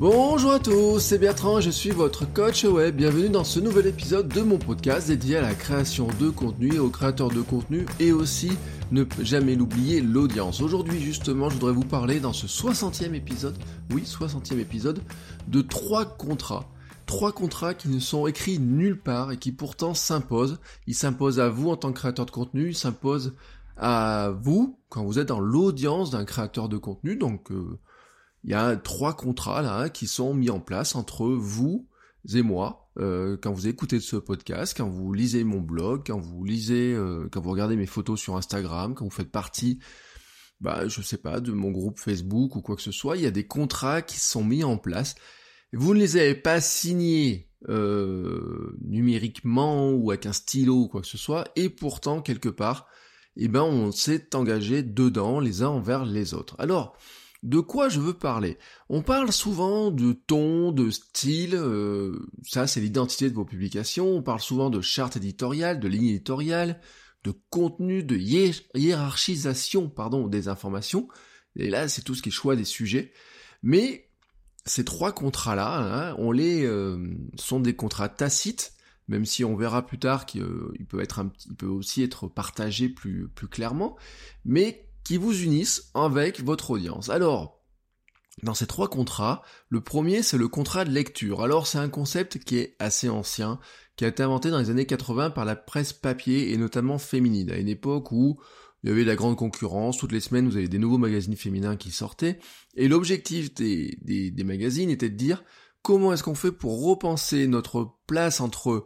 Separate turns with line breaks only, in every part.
Bonjour à tous, c'est Bertrand je suis votre coach web. Bienvenue dans ce nouvel épisode de mon podcast dédié à la création de contenu et aux créateurs de contenu et aussi ne jamais l'oublier l'audience. Aujourd'hui justement je voudrais vous parler dans ce 60e épisode, oui 60e épisode, de trois contrats. Trois contrats qui ne sont écrits nulle part et qui pourtant s'imposent. Ils s'imposent à vous en tant que créateur de contenu, ils s'imposent à vous quand vous êtes dans l'audience d'un créateur de contenu. Donc euh, il y a trois contrats là qui sont mis en place entre vous et moi. Euh, quand vous écoutez ce podcast, quand vous lisez mon blog, quand vous lisez, euh, quand vous regardez mes photos sur Instagram, quand vous faites partie, bah je sais pas, de mon groupe Facebook ou quoi que ce soit, il y a des contrats qui sont mis en place. Vous ne les avez pas signés euh, numériquement ou avec un stylo ou quoi que ce soit, et pourtant quelque part, eh ben on s'est engagé dedans les uns envers les autres. Alors de quoi je veux parler? On parle souvent de ton, de style, euh, ça c'est l'identité de vos publications, on parle souvent de charte éditoriale, de ligne éditoriale, de contenu, de hiérarchisation pardon, des informations, et là c'est tout ce qui est choix des sujets, mais ces trois contrats-là, hein, on les euh, sont des contrats tacites, même si on verra plus tard qu'il euh, peut être un petit, peut aussi être partagé plus, plus clairement, mais qui vous unissent avec votre audience. Alors, dans ces trois contrats, le premier c'est le contrat de lecture. Alors c'est un concept qui est assez ancien, qui a été inventé dans les années 80 par la presse papier et notamment féminine, à une époque où il y avait la grande concurrence, toutes les semaines vous avez des nouveaux magazines féminins qui sortaient, et l'objectif des magazines était de dire comment est-ce qu'on fait pour repenser notre place entre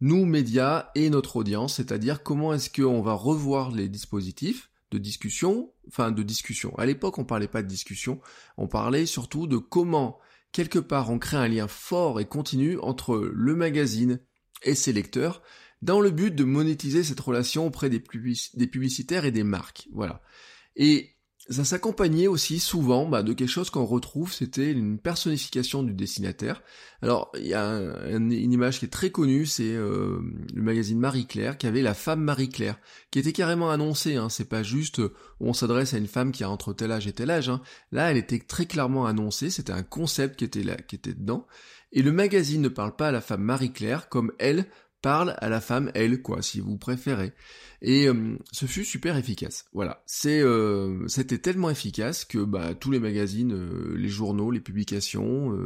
nous, médias, et notre audience, c'est-à-dire comment est-ce qu'on va revoir les dispositifs, de discussion, enfin de discussion. À l'époque, on parlait pas de discussion, on parlait surtout de comment, quelque part, on crée un lien fort et continu entre le magazine et ses lecteurs, dans le but de monétiser cette relation auprès des, des publicitaires et des marques. Voilà. Et ça s'accompagnait aussi souvent bah, de quelque chose qu'on retrouve, c'était une personnification du dessinataire. Alors il y a une image qui est très connue, c'est euh, le magazine Marie Claire qui avait la femme Marie Claire, qui était carrément annoncée. Hein, c'est pas juste euh, on s'adresse à une femme qui a entre tel âge et tel âge. Hein. Là, elle était très clairement annoncée. C'était un concept qui était là, qui était dedans. Et le magazine ne parle pas à la femme Marie Claire comme elle parle à la femme elle, quoi, si vous préférez. Et euh, ce fut super efficace. Voilà, c'est euh, c'était tellement efficace que bah, tous les magazines, euh, les journaux, les publications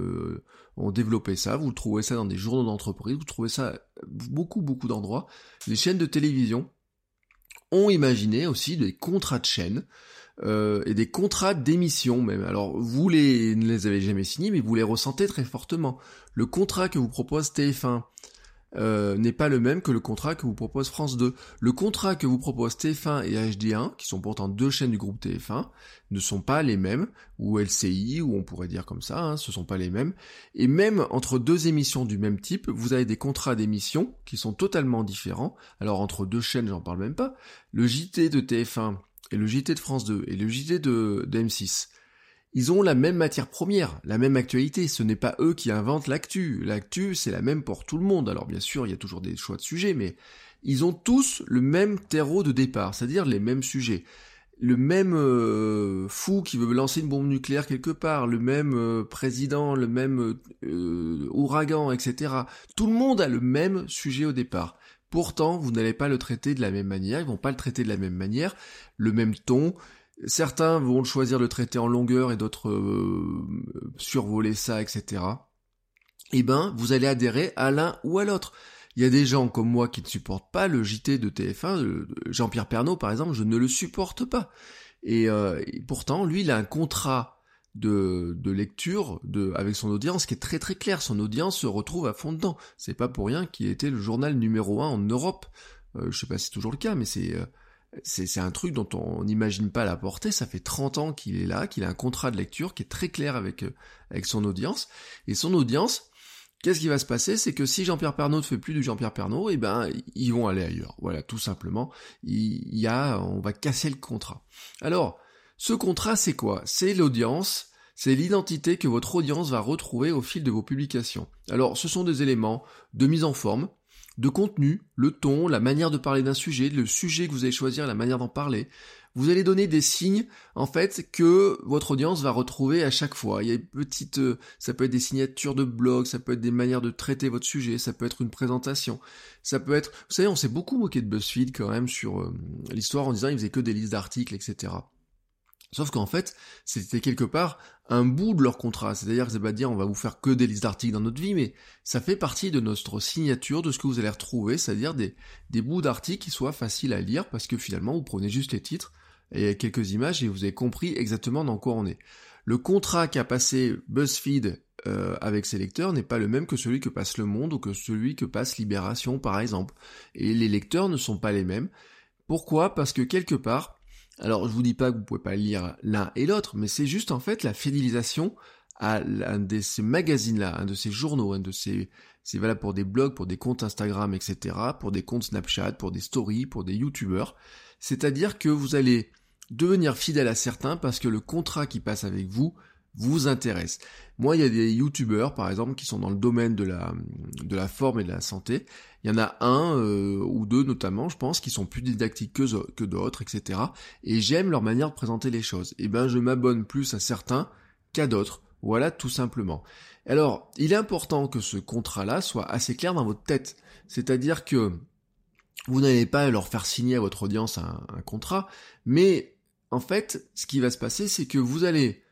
ont développé ça. Vous trouvez ça dans des journaux d'entreprise, vous trouvez ça beaucoup beaucoup d'endroits. Les chaînes de télévision ont imaginé aussi des contrats de chaîne. et des contrats d'émission même. Alors vous les, ne les avez jamais signés, mais vous les ressentez très fortement. Le contrat que vous propose TF1 euh, n'est pas le même que le contrat que vous propose France 2. Le contrat que vous propose TF1 et HD1, qui sont pourtant deux chaînes du groupe TF1, ne sont pas les mêmes, ou LCI, ou on pourrait dire comme ça, hein, ce sont pas les mêmes. Et même entre deux émissions du même type, vous avez des contrats d'émission qui sont totalement différents. Alors entre deux chaînes, j'en parle même pas. Le JT de TF1 et le JT de France 2 et le JT de, de M6 ils ont la même matière première, la même actualité. Ce n'est pas eux qui inventent l'actu. L'actu, c'est la même pour tout le monde. Alors bien sûr, il y a toujours des choix de sujets, mais ils ont tous le même terreau de départ, c'est-à-dire les mêmes sujets. Le même euh, fou qui veut lancer une bombe nucléaire quelque part, le même euh, président, le même euh, ouragan, etc. Tout le monde a le même sujet au départ. Pourtant, vous n'allez pas le traiter de la même manière, ils vont pas le traiter de la même manière, le même ton, Certains vont choisir de traiter en longueur et d'autres euh, survoler ça, etc. Eh ben, vous allez adhérer à l'un ou à l'autre. Il y a des gens comme moi qui ne supportent pas le JT de TF1, Jean-Pierre Pernaud par exemple, je ne le supporte pas. Et, euh, pourtant, lui, il a un contrat de, de lecture avec son audience qui est très très clair. Son audience se retrouve à fond dedans. C'est pas pour rien qu'il était le journal numéro un en Europe. Euh, je sais pas si c'est toujours le cas, mais c'est c'est un truc dont on n'imagine pas la portée. Ça fait 30 ans qu'il est là, qu'il a un contrat de lecture qui est très clair avec, euh, avec son audience. Et son audience, qu'est-ce qui va se passer? C'est que si Jean-Pierre Pernaud ne fait plus du Jean-Pierre Pernaud, eh ben, ils vont aller ailleurs. Voilà, tout simplement. Il y a, on va casser le contrat. Alors, ce contrat, c'est quoi? C'est l'audience c'est l'identité que votre audience va retrouver au fil de vos publications. Alors, ce sont des éléments de mise en forme, de contenu, le ton, la manière de parler d'un sujet, le sujet que vous allez choisir, la manière d'en parler. Vous allez donner des signes, en fait, que votre audience va retrouver à chaque fois. Il y a petite, euh, ça peut être des signatures de blog, ça peut être des manières de traiter votre sujet, ça peut être une présentation, ça peut être, vous savez, on s'est beaucoup moqué de BuzzFeed quand même sur euh, l'histoire en disant il faisait que des listes d'articles, etc. Sauf qu'en fait, c'était quelque part un bout de leur contrat. C'est-à-dire que c'est pas dire on va vous faire que des listes d'articles dans notre vie, mais ça fait partie de notre signature, de ce que vous allez retrouver, c'est-à-dire des, des bouts d'articles qui soient faciles à lire, parce que finalement vous prenez juste les titres et quelques images et vous avez compris exactement dans quoi on est. Le contrat qu'a passé BuzzFeed euh, avec ses lecteurs n'est pas le même que celui que passe Le Monde ou que celui que passe Libération par exemple. Et les lecteurs ne sont pas les mêmes. Pourquoi? Parce que quelque part, alors je vous dis pas que vous pouvez pas lire l'un et l'autre, mais c'est juste en fait la fidélisation à un de ces magazines-là, un de ces journaux, un de ces, c'est valable pour des blogs, pour des comptes Instagram, etc., pour des comptes Snapchat, pour des stories, pour des youtubeurs. C'est-à-dire que vous allez devenir fidèle à certains parce que le contrat qui passe avec vous vous intéresse. Moi, il y a des youtubeurs, par exemple, qui sont dans le domaine de la, de la forme et de la santé. Il y en a un euh, ou deux notamment, je pense, qui sont plus didactiques que, d'autres, etc. Et j'aime leur manière de présenter les choses. Et eh ben, je m'abonne plus à certains qu'à d'autres. Voilà, tout simplement. Alors, il est important que ce contrat-là soit assez clair dans votre tête. C'est-à-dire que vous n'allez pas leur faire signer à votre audience un contrat, mais en fait, ce qui va se passer, c'est que vous allez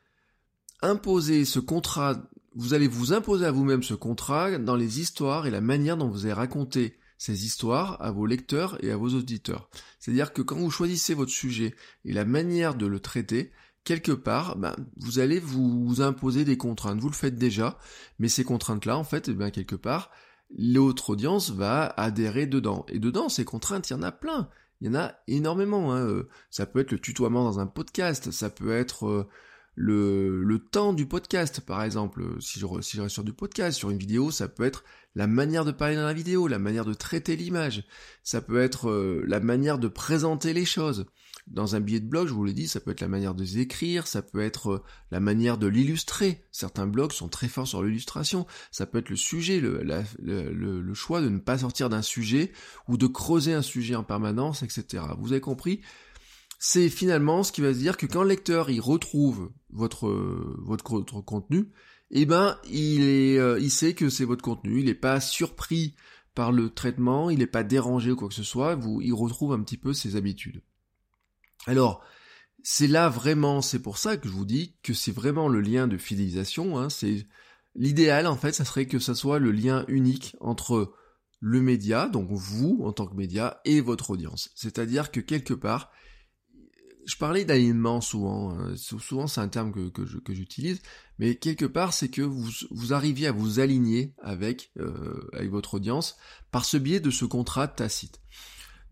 imposer ce contrat, vous allez vous imposer à vous-même ce contrat dans les histoires et la manière dont vous allez raconter ces histoires à vos lecteurs et à vos auditeurs. C'est-à-dire que quand vous choisissez votre sujet et la manière de le traiter, quelque part, ben, vous allez vous imposer des contraintes. Vous le faites déjà, mais ces contraintes-là, en fait, eh bien, quelque part, l'autre audience va adhérer dedans. Et dedans, ces contraintes, il y en a plein. Il y en a énormément. Hein. Euh, ça peut être le tutoiement dans un podcast, ça peut être euh, le, le temps du podcast, par exemple. Si je, si je reste sur du podcast, sur une vidéo, ça peut être la manière de parler dans la vidéo, la manière de traiter l'image. Ça peut être euh, la manière de présenter les choses. Dans un billet de blog, je vous l'ai dit, ça peut être la manière de écrire, ça peut être euh, la manière de l'illustrer. Certains blogs sont très forts sur l'illustration. Ça peut être le sujet, le, le, le choix de ne pas sortir d'un sujet ou de creuser un sujet en permanence, etc. Vous avez compris? C'est finalement ce qui va se dire que quand le lecteur il retrouve votre votre, contenu, eh ben il est euh, il sait que c'est votre contenu, il n'est pas surpris par le traitement, il n'est pas dérangé ou quoi que ce soit, vous il retrouve un petit peu ses habitudes. Alors c'est là vraiment, c'est pour ça que je vous dis que c'est vraiment le lien de fidélisation. Hein, c'est l'idéal en fait, ça serait que ça soit le lien unique entre le média, donc vous en tant que média, et votre audience. C'est-à-dire que quelque part, je parlais d'alignement souvent, euh, souvent c'est un terme que, que j'utilise, mais quelque part c'est que vous, vous arriviez à vous aligner avec, euh, avec votre audience par ce biais de ce contrat tacite.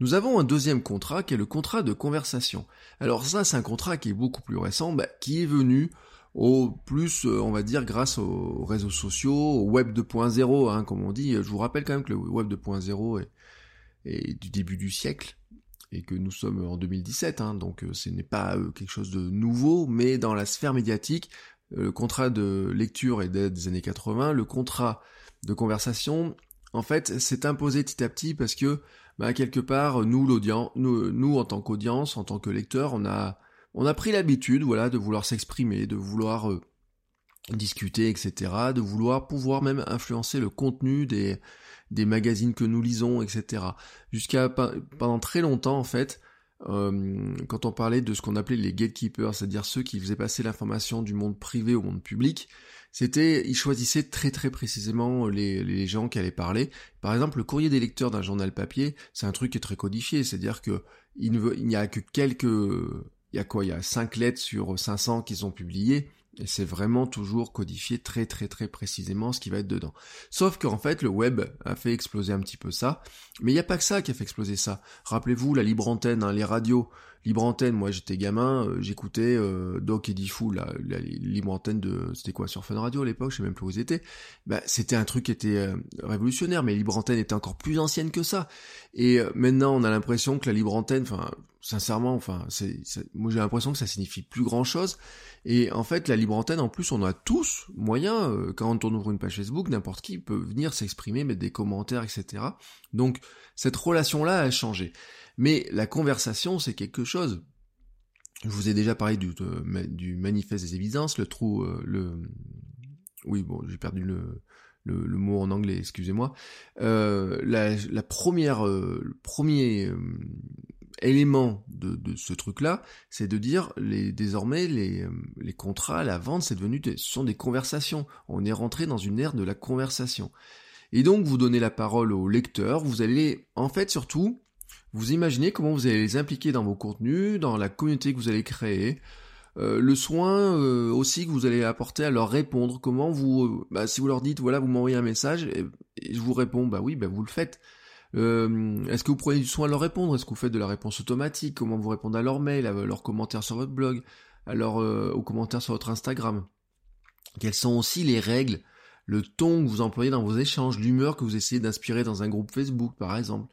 Nous avons un deuxième contrat qui est le contrat de conversation. Alors ça c'est un contrat qui est beaucoup plus récent, bah, qui est venu au plus, euh, on va dire, grâce aux réseaux sociaux, au web 2.0, hein, comme on dit. Je vous rappelle quand même que le web 2.0 est, est du début du siècle, et que nous sommes en 2017, hein, donc euh, ce n'est pas euh, quelque chose de nouveau, mais dans la sphère médiatique, euh, le contrat de lecture est des années 80, le contrat de conversation, en fait, s'est imposé petit à petit parce que, bah, quelque part, nous, l'audience, nous, nous, en tant qu'audience, en tant que lecteur, on a, on a pris l'habitude, voilà, de vouloir s'exprimer, de vouloir discuter, etc., de vouloir pouvoir même influencer le contenu des, des magazines que nous lisons, etc. Jusqu'à pendant très longtemps en fait, euh, quand on parlait de ce qu'on appelait les gatekeepers, c'est-à-dire ceux qui faisaient passer l'information du monde privé au monde public, c'était, ils choisissaient très très précisément les, les gens qui allaient parler. Par exemple, le courrier des lecteurs d'un journal papier, c'est un truc qui est très codifié, c'est-à-dire que il n'y a que quelques, il y a quoi, il y a 5 lettres sur 500 qui sont publiées, Et c'est vraiment toujours codifié très très très précisément ce qui va être dedans. Sauf qu'en fait, le web a fait exploser un petit peu ça. Mais il n'y a pas que ça qui a fait exploser ça. Rappelez-vous, la libre antenne, hein, les radios. Libre antenne, moi j'étais gamin, euh, j'écoutais euh, Doc et Diffou, la, libre antenne de... C'était quoi, sur Fun Radio à l'époque, je sais même plus où ils étaient. Bah, c'était un truc qui était euh, révolutionnaire, mais libre antenne était encore plus ancienne que ça. Et maintenant, on a l'impression que la libre antenne, enfin, sincèrement, enfin, moi j'ai l'impression que ça signifie plus grand chose. Et en fait, la libre antenne, en plus, on a tous moyen, euh, quand on ouvre une page Facebook, n'importe qui peut venir s'exprimer, mettre des commentaires, etc. Donc, cette relation-là a changé. Mais la conversation, c'est quelque chose. Je vous ai déjà parlé du, du manifeste des évidences, le trou, euh, le, oui, bon, j'ai perdu le, le, mot en anglais, excusez-moi. Euh, la, première, le premier élément de, ce truc-là, c'est de dire les désormais les, euh, les contrats, la vente, c'est devenu ce sont des conversations. On est rentré dans une ère de la conversation. Et donc vous donnez la parole aux lecteurs, vous allez en fait surtout vous imaginez comment vous allez les impliquer dans vos contenus, dans la communauté que vous allez créer, euh, le soin euh, aussi que vous allez apporter à leur répondre. Comment vous, bah, si vous leur dites voilà vous m'envoyez un message et, je vous réponds bah oui bah vous le faites. Euh, est-ce que vous prenez du soin à leur répondre? Est-ce que vous faites de la réponse automatique? Comment vous répondez à leurs mails, à leurs commentaires sur votre blog, à euh, aux commentaires sur votre Instagram? Quelles sont aussi les règles, le ton que vous employez dans vos échanges, l'humeur que vous essayez d'inspirer dans un groupe Facebook par exemple?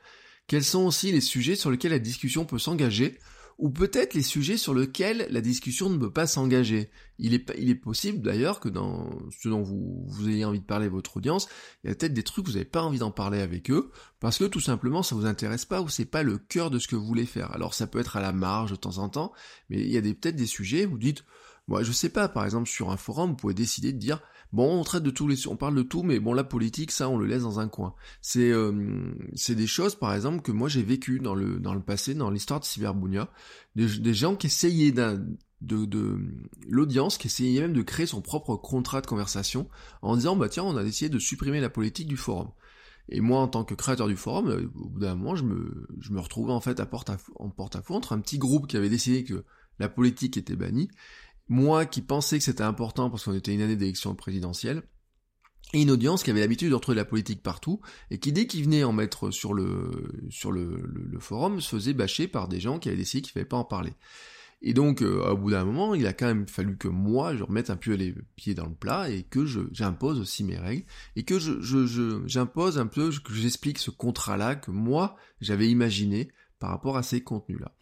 Quels sont aussi les sujets sur lesquels la discussion peut s'engager ou peut-être les sujets sur lesquels la discussion ne peut pas s'engager? Il est, possible d'ailleurs que dans ce dont vous, vous ayez envie de parler à votre audience, il y a peut-être des trucs que vous n'avez pas envie d'en parler avec eux, parce que tout simplement ça vous intéresse pas ou c'est pas le cœur de ce que vous voulez faire. Alors ça peut être à la marge de temps en temps, mais il y a peut-être des sujets où vous dites, moi je sais pas, par exemple sur un forum, vous pouvez décider de dire, Bon, on traite de tous les, on parle de tout, mais bon, la politique, ça, on le laisse dans un coin. C'est, euh, c'est des choses, par exemple, que moi j'ai vécu dans le dans le passé, dans l'histoire de Cyberbounia, des, gens qui essayaient de, de l'audience qui essayait même de créer son propre contrat de conversation en disant bah tiens on a décidé de supprimer la politique du forum. Et moi en tant que créateur du forum, euh, au bout d'un moment je me, je me retrouvais en fait à porte à, en porte-à-faux entre un petit groupe qui avait décidé que la politique était bannie moi qui pensais que c'était important parce qu'on était une année d'élection présidentielle, et une audience qui avait l'habitude de retrouver la politique partout, et qui dès qu'il venait en mettre sur le sur le, forum, se faisait bâcher par des gens qui avaient décidé qu'il ne fallait pas en parler. Et donc, euh, au bout d'un moment, il a quand même fallu que moi, je remette un peu les pieds dans le plat et que je j'impose aussi mes règles et que je j'impose un peu, que j'explique ce contrat-là que moi j'avais imaginé par rapport à ces contenus-là.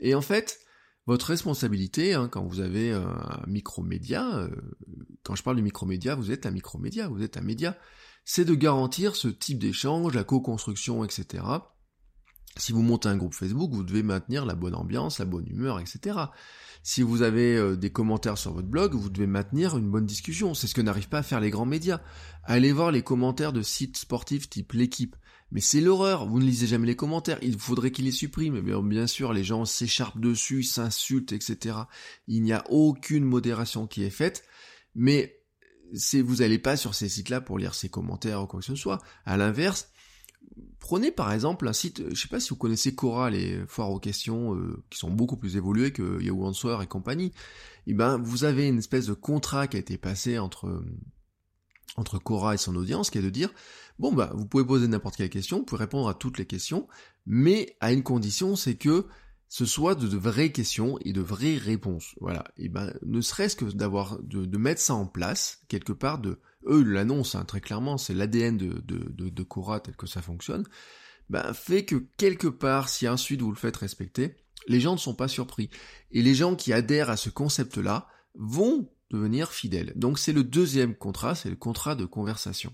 Et en fait, votre responsabilité, hein, quand vous avez un micromédia, euh, quand je parle du micromédia, vous êtes un micromédia, vous êtes un média, c'est de garantir ce type d'échange, la co-construction, etc. Si vous montez un groupe Facebook, vous devez maintenir la bonne ambiance, la bonne humeur, etc. Si vous avez euh, des commentaires sur votre blog, vous devez maintenir une bonne discussion. C'est ce que n'arrivent pas à faire les grands médias. Allez voir les commentaires de sites sportifs type l'équipe. Mais c'est l'horreur, vous ne lisez jamais les commentaires, il faudrait qu'ils les suppriment, bien sûr les gens s'écharpent dessus, s'insultent, etc. Il n'y a aucune modération qui est faite, mais c'est vous n'allez pas sur ces sites-là pour lire ces commentaires ou quoi que ce soit. À l'inverse, prenez par exemple un site, je sais pas si vous connaissez Quora, les foires aux questions euh, qui sont beaucoup plus évoluées que Yahoo Answer et compagnie. Et eh ben vous avez une espèce de contrat qui a été passé entre entre Cora et son audience, qui est de dire bon bah vous pouvez poser n'importe quelle question, vous pouvez répondre à toutes les questions, mais à une condition, c'est que ce soit de, vraies questions et de vraies réponses. Voilà. Et ben ne serait-ce que d'avoir de, mettre ça en place quelque part de eux l'annoncent hein, très clairement, c'est l'ADN de, de, de, Cora tel que ça fonctionne. Ben fait que quelque part, si ensuite vous le faites respecter, les gens ne sont pas surpris. Et les gens qui adhèrent à ce concept-là vont devenir fidèle. Donc c'est le deuxième contrat, c'est le contrat de conversation.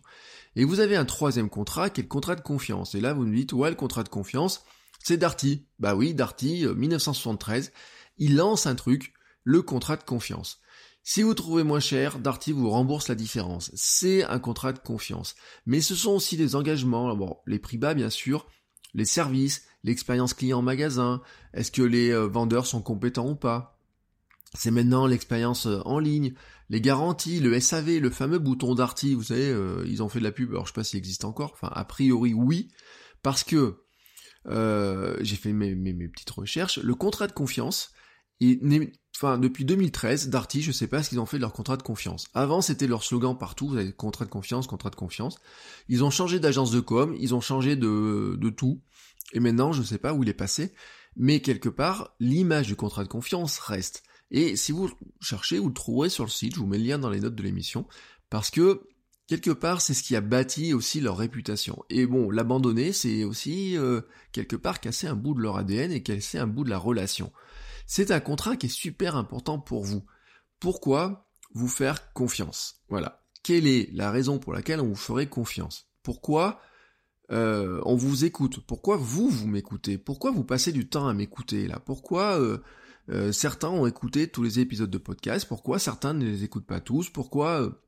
Et vous avez un troisième contrat qui est le contrat de confiance. Et là vous me dites, ouais, le contrat de confiance, c'est Darty. Bah oui, Darty, 1973, euh, il lance un truc, le contrat de confiance. Si vous trouvez moins cher, Darty vous rembourse la différence. C'est un contrat de confiance. Mais ce sont aussi des engagements, bon, les prix bas bien sûr, les services, l'expérience client en magasin, est-ce que les euh, vendeurs sont compétents ou pas, c'est maintenant l'expérience euh, en ligne, les garanties, le SAV, le fameux bouton Darty, vous savez, euh, ils ont fait de la pub, alors je sais pas s'il existe encore, enfin a priori oui, parce que euh, j'ai fait mes, mes, petites recherches, le contrat de confiance enfin depuis 2013, Darty, je sais pas ce qu'ils ont fait de leur contrat de confiance. Avant, c'était leur slogan partout, vous avez contrat de confiance, contrat de confiance. Ils ont changé d'agence de com, ils ont changé de, tout. Et maintenant, je sais pas où il est passé, mais quelque part, l'image du contrat de confiance reste. Et si vous cherchez, vous le trouverez sur le site, je vous mets le lien dans les notes de l'émission, parce que quelque part, c'est ce qui a bâti aussi leur réputation. Et bon, l'abandonner, c'est aussi euh, quelque part casser un bout de leur ADN et casser un bout de la relation. C'est un contrat qui est super important pour vous. Pourquoi vous faire confiance? Voilà. Quelle est la raison pour laquelle on vous ferait confiance? Pourquoi euh, on vous écoute? Pourquoi vous, vous m'écoutez? Pourquoi vous passez du temps à m'écouter là? Pourquoi euh, euh, certains ont écouté tous les épisodes de podcast. Pourquoi certains ne les écoutent pas tous? Pourquoi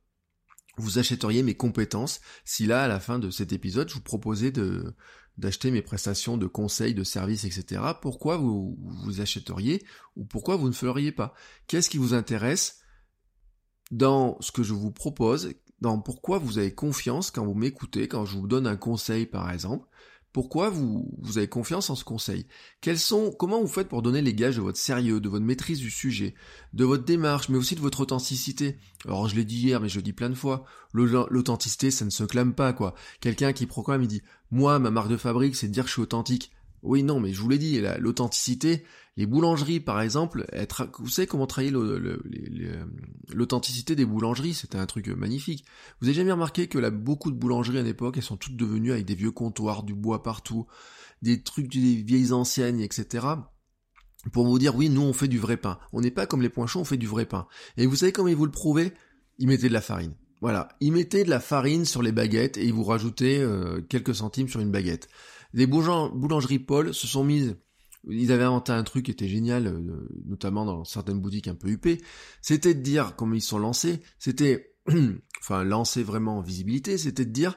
vous achèteriez mes compétences si là, à la fin de cet épisode, je vous proposais de d'acheter mes prestations de conseils, de services, etc. Pourquoi vous, vous achèteriez ou pourquoi vous ne feriez pas? Qu'est-ce qui vous intéresse dans ce que je vous propose? Dans pourquoi vous avez confiance quand vous m'écoutez, quand je vous donne un conseil par exemple? Pourquoi vous, vous avez confiance en ce conseil? Quels sont, comment vous faites pour donner les gages de votre sérieux, de votre maîtrise du sujet, de votre démarche, mais aussi de votre authenticité? Alors je l'ai dit hier, mais je le dis plein de fois, l'authenticité, ça ne se clame pas, quoi. Quelqu'un qui proclame, il dit, moi, ma marque de fabrique, c'est de dire que je suis authentique. Oui, non, mais je vous l'ai dit, l'authenticité, les boulangeries, par exemple, être, vous savez comment travailler l'authenticité des boulangeries, c'était un truc magnifique. Vous avez jamais remarqué que là, beaucoup de boulangeries à l'époque, elles sont toutes devenues avec des vieux comptoirs, du bois partout, des trucs des vieilles anciennes, etc. Pour vous dire, oui, nous, on fait du vrai pain. On n'est pas comme les poinchons, on fait du vrai pain. Et vous savez comment ils vous le prouvaient? Ils mettaient de la farine. Voilà, ils mettaient de la farine sur les baguettes et ils vous rajoutaient euh, quelques centimes sur une baguette. Les boulangeries Paul se sont mises, ils avaient inventé un truc qui était génial, euh, notamment dans certaines boutiques un peu huppées, c'était de dire, comme ils sont lancés, c'était, enfin lancer vraiment en visibilité, c'était de dire,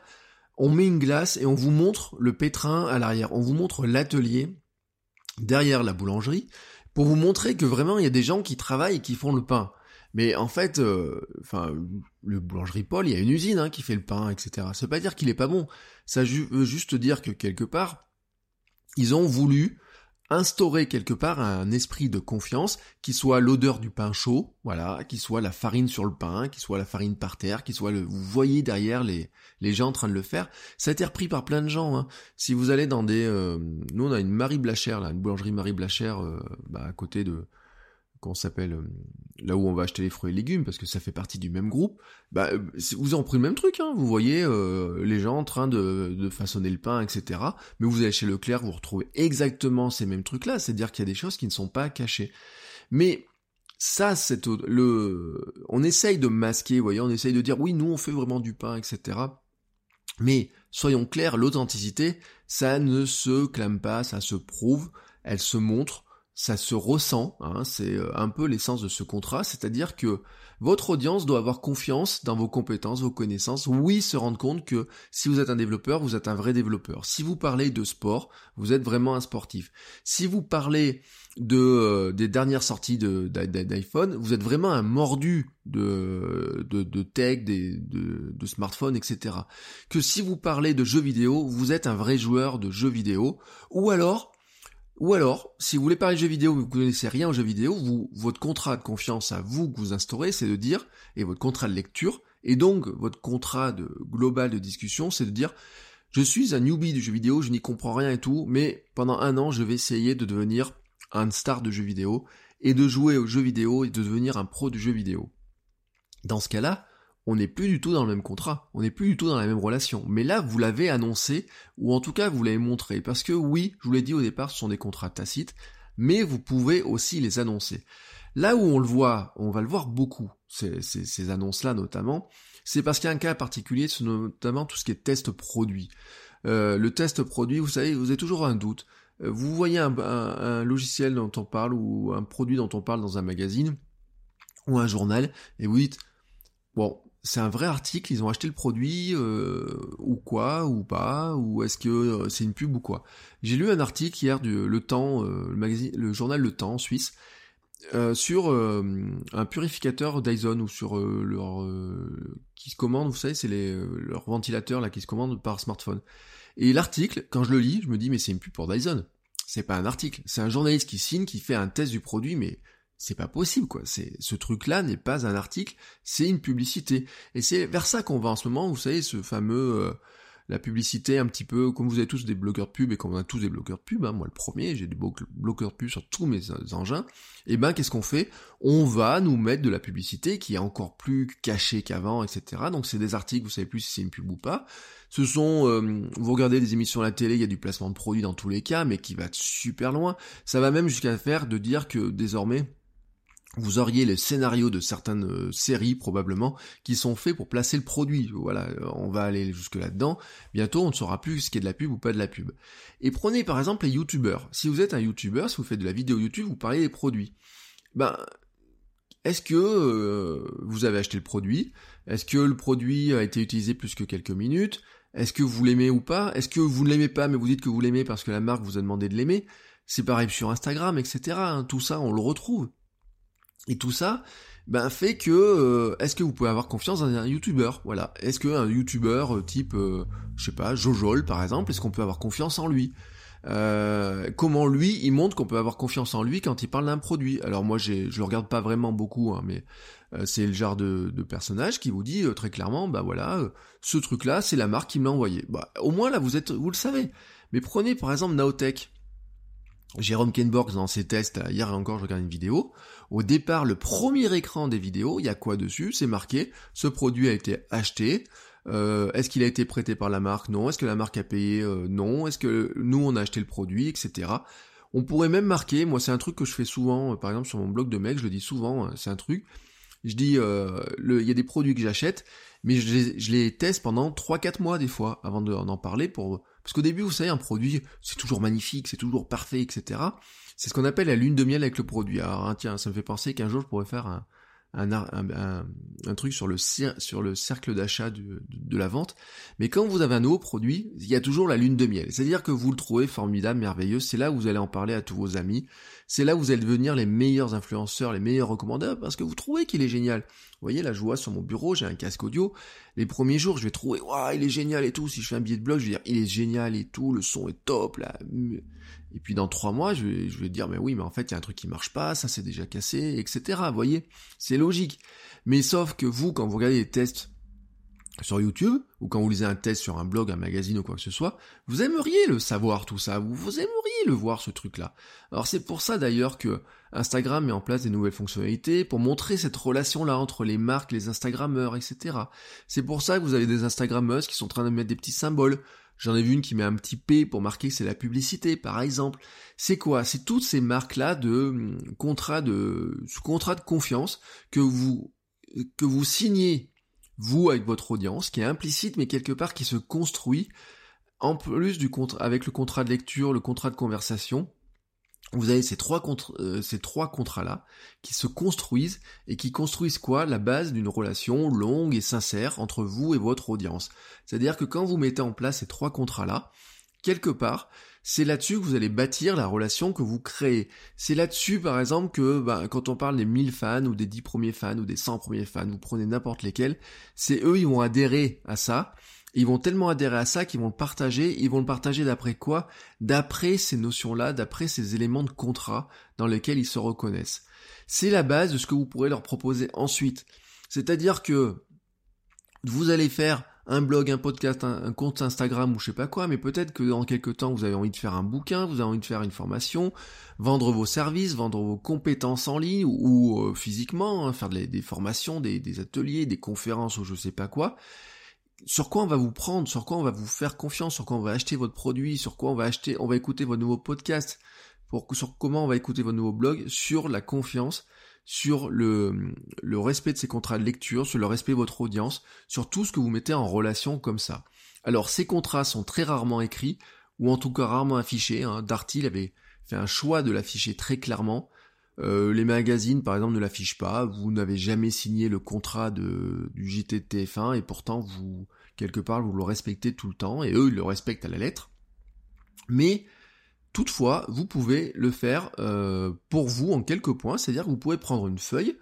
on met une glace et on vous montre le pétrin à l'arrière, on vous montre l'atelier derrière la boulangerie, pour vous montrer que vraiment il y a des gens qui travaillent et qui font le pain. Mais en fait, euh, enfin, le boulangerie Paul, il y a une usine hein, qui fait le pain, etc. Ça veut pas dire qu'il est pas bon. Ça veut juste dire que quelque part, ils ont voulu instaurer quelque part un esprit de confiance qui soit l'odeur du pain chaud, voilà, qui soit la farine sur le pain, qui soit la farine par terre, qui soit le, vous voyez derrière les, les gens en train de le faire. Ça a été repris par plein de gens. Hein. Si vous allez dans des, euh, nous on a une Marie Blachère là, une boulangerie Marie Blachère euh, bah, à côté de qu'on s'appelle euh, là où on va acheter les fruits et légumes parce que ça fait partie du même groupe, bah euh, vous en prenez le même truc, hein. vous voyez euh, les gens en train de, façonner le pain, etc. Mais vous allez chez Leclerc, vous retrouvez exactement ces mêmes trucs-là, c'est-à-dire qu'il y a des choses qui ne sont pas cachées. Mais ça, c'est le, on essaye de masquer, vous voyez, on essaye de dire oui, nous on fait vraiment du pain, etc. Mais soyons clairs, l'authenticité, ça ne se clame pas, ça se prouve, elle se montre ça se ressent, hein, c'est euh, un peu l'essence de ce contrat, c'est-à-dire que votre audience doit avoir confiance dans vos compétences, vos connaissances, oui, se rendre compte que si vous êtes un développeur, vous êtes un vrai développeur. Si vous parlez de sport, vous êtes vraiment un sportif. Si vous parlez de euh, des dernières sorties d'iPhone, vous êtes vraiment un mordu de, de, tech, de, de smartphones, etc. Que si vous parlez de jeux vidéo, vous êtes un vrai joueur de jeux vidéo, ou alors ou alors, si vous voulez parler de jeux vidéo, mais vous connaissez rien aux jeux vidéo, vous, votre contrat de confiance à vous que vous instaurez, c'est de dire, et votre contrat de lecture, et donc votre contrat de global de discussion, c'est de dire, je suis un newbie du jeu vidéo, je n'y comprends rien et tout, mais pendant un an, je vais essayer de devenir un star de jeu vidéo, et de jouer aux jeux vidéo, et de devenir un pro du jeu vidéo. Dans ce cas-là, on n'est plus du tout dans le même contrat, on n'est plus du tout dans la même relation. Mais là, vous l'avez annoncé, ou en tout cas vous l'avez montré, parce que oui, je vous l'ai dit au départ, ce sont des contrats tacites, mais vous pouvez aussi les annoncer. Là où on le voit, on va le voir beaucoup, ces, annonces-là notamment, c'est parce qu'il y a un cas particulier, c'est notamment tout ce qui est test produit. Euh, le test produit, vous savez, vous avez toujours un doute. Euh, vous voyez un, un, logiciel dont on parle ou un produit dont on parle dans un magazine ou un journal, et vous dites, bon, c'est un vrai article, ils ont acheté le produit euh, ou quoi ou pas ou est-ce que euh, c'est une pub ou quoi. J'ai lu un article hier du Le Temps, euh, le magazine, le journal Le Temps suisse sur un purificateur Dyson ou sur leur qui se commande, vous savez, c'est les leur ventilateur là qui se commande par smartphone. Et l'article, quand je le lis, je me dis mais c'est une pub pour Dyson. C'est pas un article, c'est un journaliste qui signe, qui fait un test du produit, mais c'est pas possible quoi. C'est ce truc-là n'est pas un article, c'est une publicité. Et c'est vers ça qu'on va en ce moment. Vous savez ce fameux euh, la publicité un petit peu comme vous avez tous des bloqueurs de pub et comme on a tous des bloqueurs de pub. Hein, moi le premier, j'ai des bloqueurs de pub sur tous mes engins. Et ben qu'est-ce qu'on fait? On va nous mettre de la publicité qui est encore plus cachée qu'avant, etc. Donc c'est des articles, vous savez plus si c'est une pub ou pas. Ce sont, euh, vous regardez des émissions à la télé, il y a du placement de produits dans tous les cas, mais qui va super loin. Ça va même jusqu'à faire de dire que désormais vous auriez les scénarios de certaines euh, séries probablement qui sont faits pour placer le produit. Voilà, euh, on va aller jusque là-dedans. Bientôt, on ne saura plus ce qui est de la pub ou pas de la pub. Et prenez par exemple les youtubeurs. Si vous êtes un youtubeur, si vous faites de la vidéo YouTube, vous parlez des produits. Ben, est-ce que euh, vous avez acheté le produit? Est-ce que le produit a été utilisé plus que quelques minutes? Est-ce que vous l'aimez ou pas? Est-ce que vous ne l'aimez pas mais vous dites que vous l'aimez parce que la marque vous a demandé de l'aimer? C'est pareil sur Instagram, etc. Hein. Tout ça, on le retrouve. Et tout ça, ben fait que euh, est-ce que vous pouvez avoir confiance dans un youtubeur Voilà. Est-ce que un youtubeur euh, type euh, je sais pas, Jojol par exemple, est-ce qu'on peut avoir confiance en lui? Comment lui, il montre qu'on peut avoir confiance en lui quand il parle d'un produit? Alors moi, j'ai, je le regarde pas vraiment beaucoup, hein, mais c'est le genre de, personnage qui vous dit très clairement, bah voilà, ce truc-là, c'est la marque qui me l'a envoyé. Bah, au moins là, vous êtes, vous le savez. Mais prenez par exemple Naotech. Jérôme Kenborg dans ses tests, hier encore je regardais une vidéo, au départ le premier écran des vidéos, il y a quoi dessus? C'est marqué, ce produit a été acheté, euh, est-ce qu'il a été prêté par la marque? Non. Est-ce que la marque a payé? Euh, Non. Est-ce que nous on a acheté le produit, etc. On pourrait même marquer, moi c'est un truc que je fais souvent, euh, par exemple sur mon blog de mail, je le dis souvent, hein, c'est un truc, je dis, il y a des produits que j'achète, mais je les, je les, teste pendant 3-4 mois des fois, avant d'en parler, pour parce qu'au début, vous savez, un produit, c'est toujours magnifique, c'est toujours parfait, etc. C'est ce qu'on appelle la lune de miel avec le produit. Alors, hein, tiens, ça me fait penser qu'un jour, je pourrais faire un, un, un, truc sur le, sur le cercle d'achat de, de, la vente. Mais quand vous avez un nouveau produit, il y a toujours la lune de miel. C'est-à-dire que vous le trouvez formidable, merveilleux. C'est là où vous allez en parler à tous vos amis. C'est là où vous allez devenir les meilleurs influenceurs, les meilleurs recommandeurs, parce que vous trouvez qu'il est génial. Vous voyez, là, je vois sur mon bureau, j'ai un casque audio. Les premiers jours, je vais trouver, waouh, il est génial et tout. Si je fais un billet de blog, je vais dire, il est génial et tout, le son est top, là. Et puis dans trois mois, je vais, je dire, mais oui, mais en fait, il y a un truc qui marche pas, ça c'est déjà cassé, etc. Vous voyez, c'est logique. Mais sauf que vous, quand vous regardez les tests sur YouTube, ou quand vous lisez un test sur un blog, un magazine ou quoi que ce soit, vous aimeriez le savoir tout ça, vous, vous aimeriez le voir ce truc-là. Alors c'est pour ça d'ailleurs que Instagram met en place des nouvelles fonctionnalités pour montrer cette relation-là entre les marques, les Instagrammeurs, etc. C'est pour ça que vous avez des Instagrammeuses qui sont en train de mettre des petits symboles. J'en ai vu une qui met un petit P pour marquer que c'est la publicité, par exemple. C'est quoi? C'est toutes ces marques-là de hum, contrat de contrat de confiance que vous que vous signez vous avec votre audience, qui est implicite mais quelque part qui se construit en plus du contrat avec le contrat de lecture, le contrat de conversation vous avez ces trois, euh, trois contrats-là qui se construisent et qui construisent quoi? La base d'une relation longue et sincère entre vous et votre audience. C'est-à-dire que quand vous mettez en place ces trois contrats-là, quelque part, c'est là-dessus que vous allez bâtir la relation que vous créez. C'est là-dessus, par exemple, que bah, quand on parle des 1000 fans ou des 10 premiers fans ou des 100 premiers fans, vous prenez n'importe lesquels, c'est eux, ils vont adhérer à ça ils vont tellement adhérer à ça qu'ils vont le partager. Ils vont le partager d'après quoi? D'après ces notions-là, d'après ces éléments de contrat dans lesquels ils se reconnaissent. C'est la base de ce que vous pourrez leur proposer ensuite. C'est-à-dire que vous allez faire un blog, un podcast, un, compte Instagram ou je sais pas quoi, mais peut-être que dans quelques temps vous avez envie de faire un bouquin, vous avez envie de faire une formation, vendre vos services, vendre vos compétences en ligne ou, euh, physiquement, hein, faire des, formations, des, des, ateliers, des conférences ou je sais pas quoi sur quoi on va vous prendre, sur quoi on va vous faire confiance, sur quoi on va acheter votre produit, sur quoi on va acheter, on va écouter votre nouveau podcast, pour, sur comment on va écouter votre nouveau blog, sur la confiance, sur le, respect de ces contrats de lecture, sur le respect de votre audience, sur tout ce que vous mettez en relation comme ça. Alors ces contrats sont très rarement écrits, ou en tout cas rarement affichés. Hein. Darty avait fait un choix de l'afficher très clairement. Euh, les magazines, par exemple, ne l'affichent pas. Vous n'avez jamais signé le contrat du JT de TF1 et pourtant, vous, quelque part, vous le respectez tout le temps et eux, ils le respectent à la lettre. Mais, toutefois, vous pouvez le faire euh, pour vous en quelques points. C'est-à-dire que vous pouvez prendre une feuille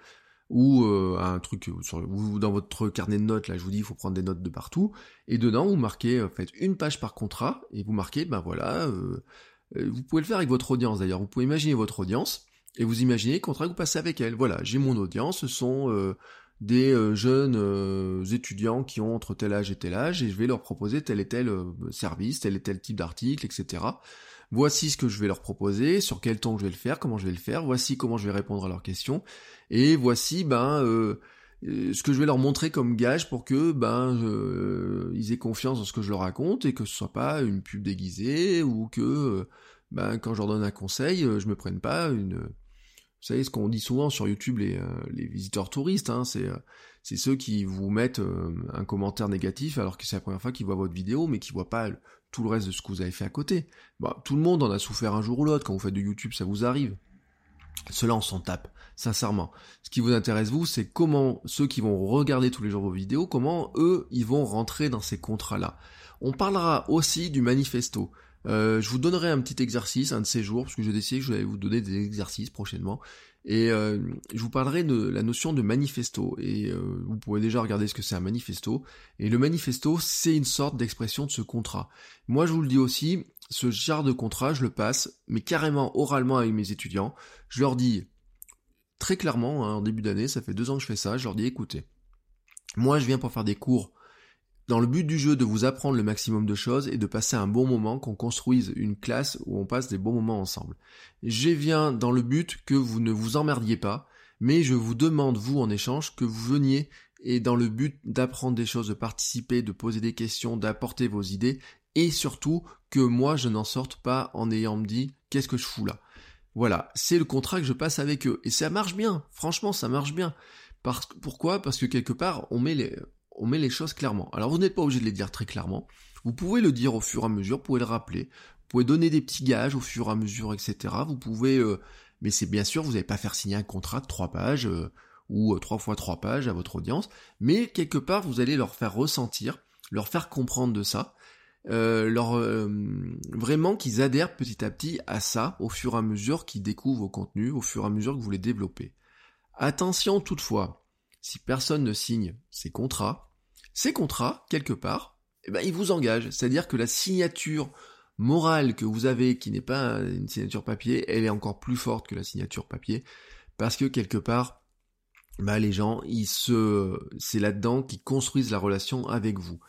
ou euh, un truc sur, dans votre carnet de notes, là, je vous dis, il faut prendre des notes de partout. Et dedans, vous marquez, faites une page par contrat et vous marquez, ben voilà, vous pouvez le faire avec votre audience d'ailleurs. Vous pouvez imaginer votre audience Et vous imaginez le contrat que vous passez avec elle. Voilà, j'ai mon audience, ce sont euh, des euh, jeunes euh, étudiants qui ont entre tel âge et tel âge, et je vais leur proposer tel et tel service, tel et tel type d'article, etc. Voici ce que je vais leur proposer, sur quel temps je vais le faire, comment je vais le faire, voici comment je vais répondre à leurs questions, et voici ben ce que je vais leur montrer comme gage pour que ben ils aient confiance dans ce que je leur raconte et que ce soit pas une pub déguisée ou que ben quand je leur donne un conseil, je me prenne pas une vous savez, ce qu'on dit souvent sur YouTube, les, euh, les visiteurs touristes, hein, c'est, euh, c'est ceux qui vous mettent euh, un commentaire négatif alors que c'est la première fois qu'ils voient votre vidéo, mais qui voient pas tout le reste de ce que vous avez fait à côté. Bah, tout le monde en a souffert un jour ou l'autre. Quand vous faites de YouTube, ça vous arrive. Cela, on s'en tape, sincèrement. Ce qui vous intéresse, vous, c'est comment ceux qui vont regarder tous les jours vos vidéos, comment eux, ils vont rentrer dans ces contrats-là. On parlera aussi du manifesto. Euh, je vous donnerai un petit exercice, un de ces jours, parce que j'ai décidé que je vais vous donner des exercices prochainement. Et euh, je vous parlerai de la notion de manifesto. Et euh, vous pouvez déjà regarder ce que c'est un manifesto. Et le manifesto, c'est une sorte d'expression de ce contrat. Moi, je vous le dis aussi, ce genre de contrat, je le passe, mais carrément oralement avec mes étudiants. Je leur dis très clairement, hein, en début d'année, ça fait deux ans que je fais ça, je leur dis écoutez, moi je viens pour faire des cours dans le but du jeu de vous apprendre le maximum de choses et de passer un bon moment, qu'on construise une classe où on passe des bons moments ensemble. Je viens dans le but que vous ne vous emmerdiez pas, mais je vous demande, vous, en échange, que vous veniez et dans le but d'apprendre des choses, de participer, de poser des questions, d'apporter vos idées, et surtout que moi je n'en sorte pas en ayant me dit qu'est-ce que je fous là? Voilà, c'est le contrat que je passe avec eux. Et ça marche bien, franchement ça marche bien. Parce, pourquoi? Parce que quelque part, on met les, on met les choses clairement. Alors vous n'êtes pas obligé de les dire très clairement. Vous pouvez le dire au fur et à mesure, vous pouvez le rappeler. Vous pouvez donner des petits gages au fur et à mesure, etc. Vous pouvez, euh, mais c'est bien sûr, vous n'allez pas faire signer un contrat de trois pages euh, ou euh, trois fois trois pages à votre audience, mais quelque part vous allez leur faire ressentir, leur faire comprendre de ça, leur vraiment qu'ils adhèrent petit à petit à ça au fur et à mesure qu'ils découvrent vos contenus, au fur et à mesure que vous les développez. Attention toutefois, si personne ne signe ces contrats, ces contrats, quelque part, eh ben, ils vous engagent. C'est-à-dire que la signature morale que vous avez, qui n'est pas une signature papier, elle est encore plus forte que la signature papier, parce que quelque part, bah, les gens, ils se, c'est là-dedans qu'ils construisent la relation avec vous.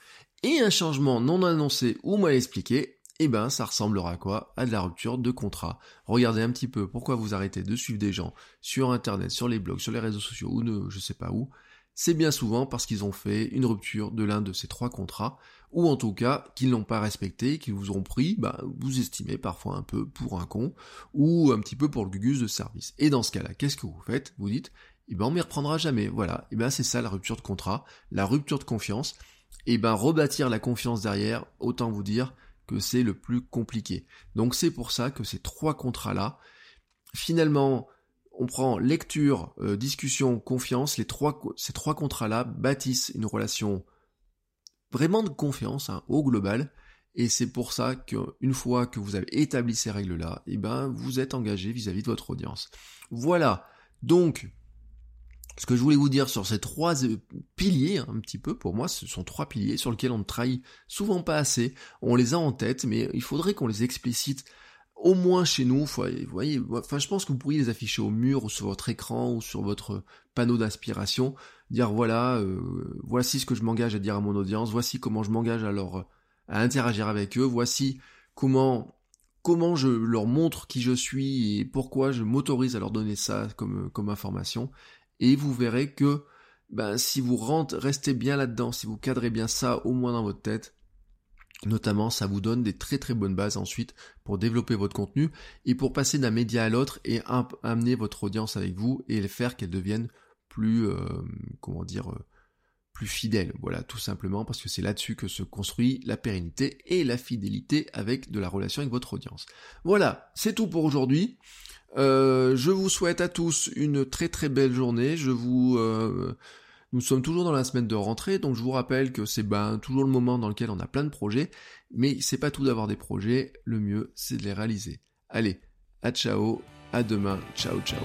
Et un changement non annoncé ou mal expliqué, eh ben ça ressemblera à quoi? À de la rupture de contrat. Regardez un petit peu pourquoi vous arrêtez de suivre des gens sur internet, sur les blogs, sur les réseaux sociaux ou ne, je sais pas où. C'est bien souvent parce qu'ils ont fait une rupture de l'un de ces trois contrats, ou en tout cas qu'ils n'ont pas respecté, qu'ils vous ont pris, bah, vous estimez parfois un peu pour un con, ou un petit peu pour le gugus de service. Et dans ce cas-là, qu'est-ce que vous faites? Vous dites, eh ben on m'y reprendra jamais. Voilà, eh ben c'est ça la rupture de contrat, la rupture de confiance. Eh ben rebâtir la confiance derrière, autant vous dire, que c'est le plus compliqué. Donc c'est pour ça que ces trois contrats-là, finalement, on prend lecture, euh, discussion, confiance, les trois, ces trois contrats-là bâtissent une relation vraiment de confiance hein, au global, et c'est pour ça qu'une fois que vous avez établi ces règles-là, eh ben, vous êtes engagé vis-à-vis -vis de votre audience. Voilà. Donc, ce que je voulais vous dire sur ces trois euh, piliers, un petit peu, pour moi, ce sont trois piliers sur lesquels on ne trahit souvent pas assez. On les a en tête, mais il faudrait qu'on les explicite au moins chez nous. Vous voyez, enfin, je pense que vous pourriez les afficher au mur ou sur votre écran ou sur votre panneau d'inspiration. Dire voilà, euh, voici ce que je m'engage à dire à mon audience. Voici comment je m'engage à leur, à interagir avec eux. Voici comment comment je leur montre qui je suis et pourquoi je m'autorise à leur donner ça comme, comme information et vous verrez que ben, si vous rentrez, restez bien là-dedans, si vous cadrez bien ça au moins dans votre tête, notamment ça vous donne des très très bonnes bases ensuite pour développer votre contenu et pour passer d'un média à l'autre et amener votre audience avec vous et faire qu'elle devienne plus, euh, comment dire, euh, plus fidèle. Voilà, tout simplement parce que c'est là-dessus que se construit la pérennité et la fidélité avec de la relation avec votre audience. Voilà, c'est tout pour aujourd'hui. Euh, je vous souhaite à tous une très très belle journée. Je vous, euh, nous sommes toujours dans la semaine de rentrée, donc je vous rappelle que c'est ben, toujours le moment dans lequel on a plein de projets, mais c'est pas tout d'avoir des projets. Le mieux, c'est de les réaliser. Allez, à ciao, à demain, ciao ciao.